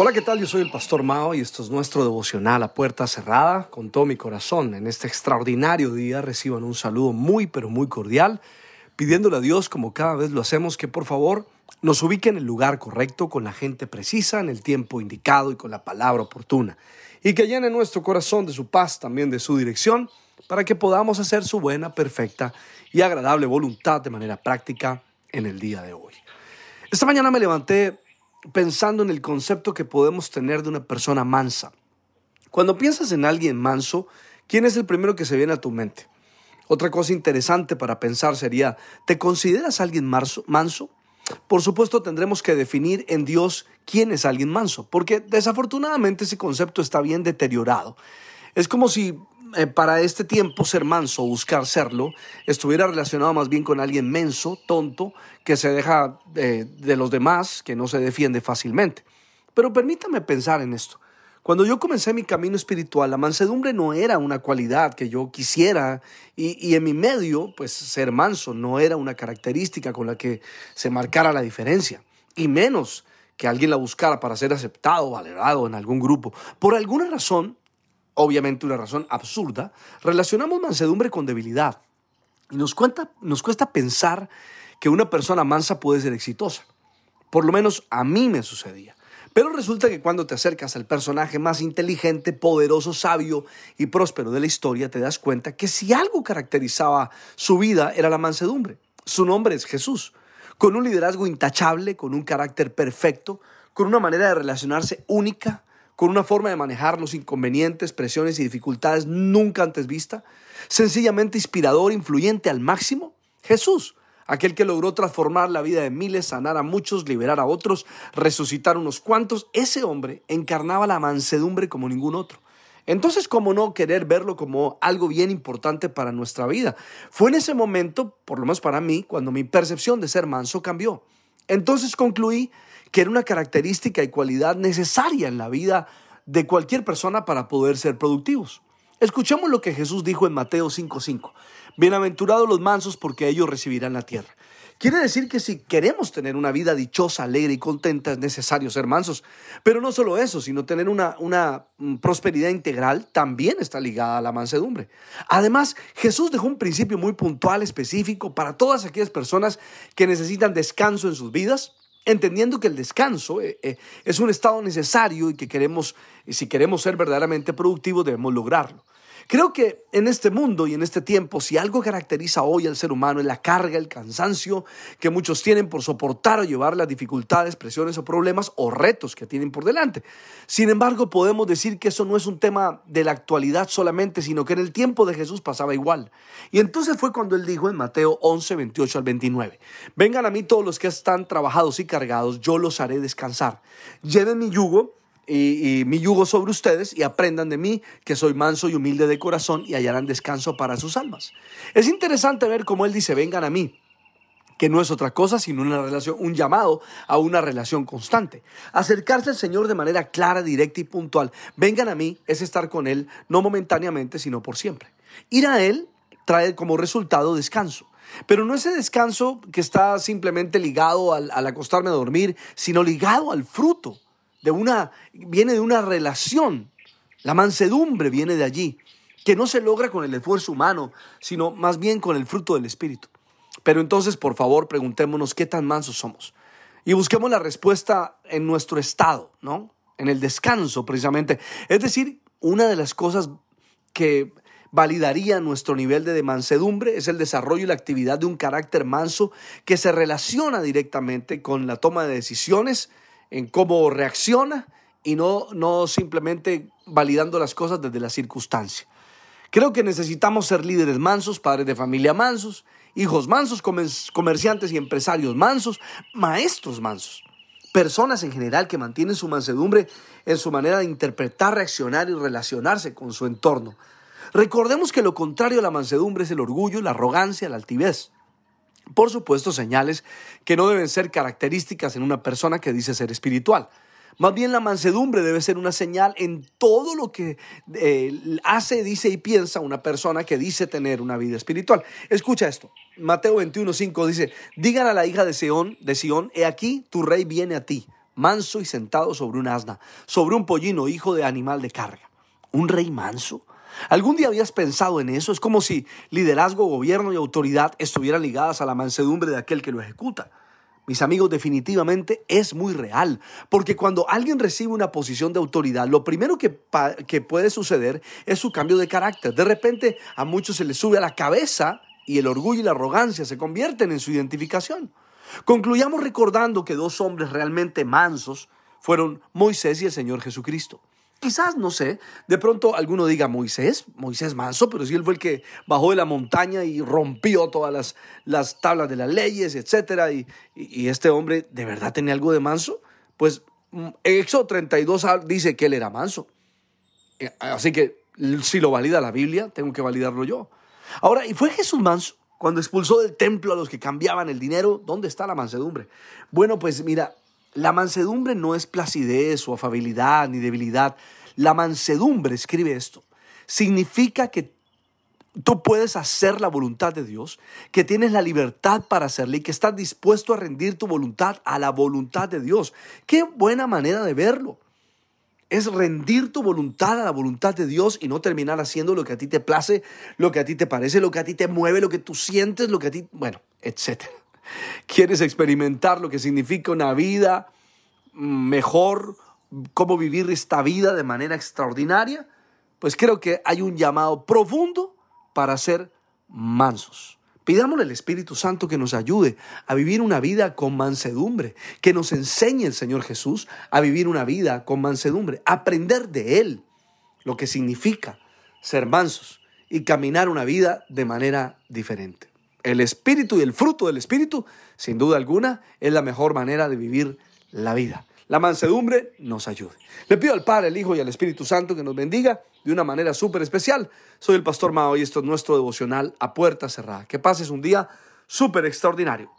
Hola, ¿qué tal? Yo soy el Pastor Mao y esto es nuestro devocional a puerta cerrada. Con todo mi corazón, en este extraordinario día reciban un saludo muy, pero muy cordial, pidiéndole a Dios, como cada vez lo hacemos, que por favor nos ubique en el lugar correcto, con la gente precisa, en el tiempo indicado y con la palabra oportuna. Y que llene nuestro corazón de su paz, también de su dirección, para que podamos hacer su buena, perfecta y agradable voluntad de manera práctica en el día de hoy. Esta mañana me levanté pensando en el concepto que podemos tener de una persona mansa. Cuando piensas en alguien manso, ¿quién es el primero que se viene a tu mente? Otra cosa interesante para pensar sería, ¿te consideras alguien manso? Por supuesto tendremos que definir en Dios quién es alguien manso, porque desafortunadamente ese concepto está bien deteriorado. Es como si eh, para este tiempo ser manso, buscar serlo, estuviera relacionado más bien con alguien menso, tonto, que se deja eh, de los demás, que no se defiende fácilmente. Pero permítame pensar en esto. Cuando yo comencé mi camino espiritual, la mansedumbre no era una cualidad que yo quisiera y, y, en mi medio, pues ser manso no era una característica con la que se marcara la diferencia, y menos que alguien la buscara para ser aceptado valorado en algún grupo. Por alguna razón, obviamente una razón absurda, relacionamos mansedumbre con debilidad. Y nos, cuenta, nos cuesta pensar que una persona mansa puede ser exitosa. Por lo menos a mí me sucedía. Pero resulta que cuando te acercas al personaje más inteligente, poderoso, sabio y próspero de la historia, te das cuenta que si algo caracterizaba su vida era la mansedumbre. Su nombre es Jesús, con un liderazgo intachable, con un carácter perfecto, con una manera de relacionarse única, con una forma de manejar los inconvenientes, presiones y dificultades nunca antes vista, sencillamente inspirador, influyente al máximo, Jesús, aquel que logró transformar la vida de miles, sanar a muchos, liberar a otros, resucitar unos cuantos, ese hombre encarnaba la mansedumbre como ningún otro. Entonces, ¿cómo no querer verlo como algo bien importante para nuestra vida? Fue en ese momento, por lo menos para mí, cuando mi percepción de ser manso cambió. Entonces concluí que era una característica y cualidad necesaria en la vida de cualquier persona para poder ser productivos. Escuchemos lo que Jesús dijo en Mateo 5:5. Bienaventurados los mansos porque ellos recibirán la tierra. Quiere decir que si queremos tener una vida dichosa, alegre y contenta es necesario ser mansos. Pero no solo eso, sino tener una, una mm, prosperidad integral también está ligada a la mansedumbre. Además, Jesús dejó un principio muy puntual, específico para todas aquellas personas que necesitan descanso en sus vidas entendiendo que el descanso eh, eh, es un estado necesario y que queremos, si queremos ser verdaderamente productivos, debemos lograrlo. Creo que en este mundo y en este tiempo, si algo caracteriza hoy al ser humano es la carga, el cansancio que muchos tienen por soportar o llevar las dificultades, presiones o problemas o retos que tienen por delante. Sin embargo, podemos decir que eso no es un tema de la actualidad solamente, sino que en el tiempo de Jesús pasaba igual. Y entonces fue cuando él dijo en Mateo 11, 28 al 29, vengan a mí todos los que están trabajados y cargados, yo los haré descansar. Lleven mi yugo y, mi yugo sobre ustedes y aprendan de mí, que soy manso y humilde de corazón y hallarán descanso para sus almas. Es interesante ver cómo él dice, vengan a mí que no es otra cosa sino una relación, un llamado a una relación constante. Acercarse al Señor de manera clara, directa y puntual. Vengan a mí es estar con Él, no momentáneamente, sino por siempre. Ir a Él trae como resultado descanso. Pero no ese descanso que está simplemente ligado al acostarme a dormir, sino ligado al fruto de una, viene de una relación. La mansedumbre viene de allí, que no se logra con el esfuerzo humano, sino más bien con el fruto del Espíritu. Pero entonces, por favor, preguntémonos qué tan mansos somos. Y busquemos la respuesta en nuestro estado, ¿no? En el descanso, precisamente. Es decir, una de las cosas que validaría nuestro nivel de mansedumbre es el desarrollo y la actividad de un carácter manso que se relaciona directamente con la toma de decisiones, en cómo reacciona y no, no simplemente validando las cosas desde la circunstancia. Creo que necesitamos ser líderes mansos, padres de familia mansos, hijos mansos, comerciantes y empresarios mansos, maestros mansos, personas en general que mantienen su mansedumbre en su manera de interpretar, reaccionar y relacionarse con su entorno. Recordemos que lo contrario a la mansedumbre es el orgullo, la arrogancia, la altivez. Por supuesto, señales que no deben ser características en una persona que dice ser espiritual. Más bien la mansedumbre debe ser una señal en todo lo que eh, hace, dice y piensa una persona que dice tener una vida espiritual. Escucha esto. Mateo 21:5 dice, "Digan a la hija de Sión, de Sión, he aquí tu rey viene a ti, manso y sentado sobre un asna, sobre un pollino, hijo de animal de carga." ¿Un rey manso? ¿Algún día habías pensado en eso? Es como si liderazgo, gobierno y autoridad estuvieran ligadas a la mansedumbre de aquel que lo ejecuta. Mis amigos, definitivamente es muy real, porque cuando alguien recibe una posición de autoridad, lo primero que, que, puede suceder es su cambio de carácter. De repente a muchos se les sube a la cabeza y el orgullo y la arrogancia se convierten en su identificación. Concluyamos recordando que dos hombres realmente mansos fueron Moisés y el Señor Jesucristo. Quizás, no sé, de pronto alguno diga Moisés, Moisés manso, pero si él fue el que bajó de la montaña y rompió todas las, las tablas de las leyes, etc. Y, y, este hombre de verdad tenía algo de manso, pues mm, Éxodo 32 dice que él era manso. Eh, así que si lo valida la Biblia, tengo que validarlo yo. Ahora, ¿y fue Jesús manso? Cuando expulsó del templo a los que cambiaban el dinero, ¿dónde está la mansedumbre? Bueno, pues mira, la mansedumbre no es placidez o afabilidad ni debilidad. La mansedumbre, escribe esto, significa que tú puedes hacer la voluntad de Dios, que tienes la libertad para hacerla y que estás dispuesto a rendir tu voluntad a la voluntad de Dios. Qué buena manera de verlo. Es rendir tu voluntad a la voluntad de Dios y no terminar haciendo lo que a ti te place, lo que a ti te parece, lo que a ti te mueve, lo que tú sientes, lo que a ti, bueno, etcétera. ¿Quieres experimentar lo que significa una vida mejor? ¿Cómo vivir esta vida de manera extraordinaria? Pues creo que hay un llamado profundo para ser mansos. Pidámosle al Espíritu Santo que nos ayude a vivir una vida con mansedumbre, que nos enseñe el Señor Jesús a vivir una vida con mansedumbre, aprender de Él lo que significa ser mansos y caminar una vida de manera diferente. El espíritu y el fruto del espíritu, sin duda alguna, es la mejor manera de vivir la vida. La mansedumbre nos ayude. Le pido al Padre, al Hijo y al Espíritu Santo que nos bendiga de una manera súper especial. Soy el Pastor Mao y esto es nuestro devocional a puerta cerrada. Que pases un día súper extraordinario.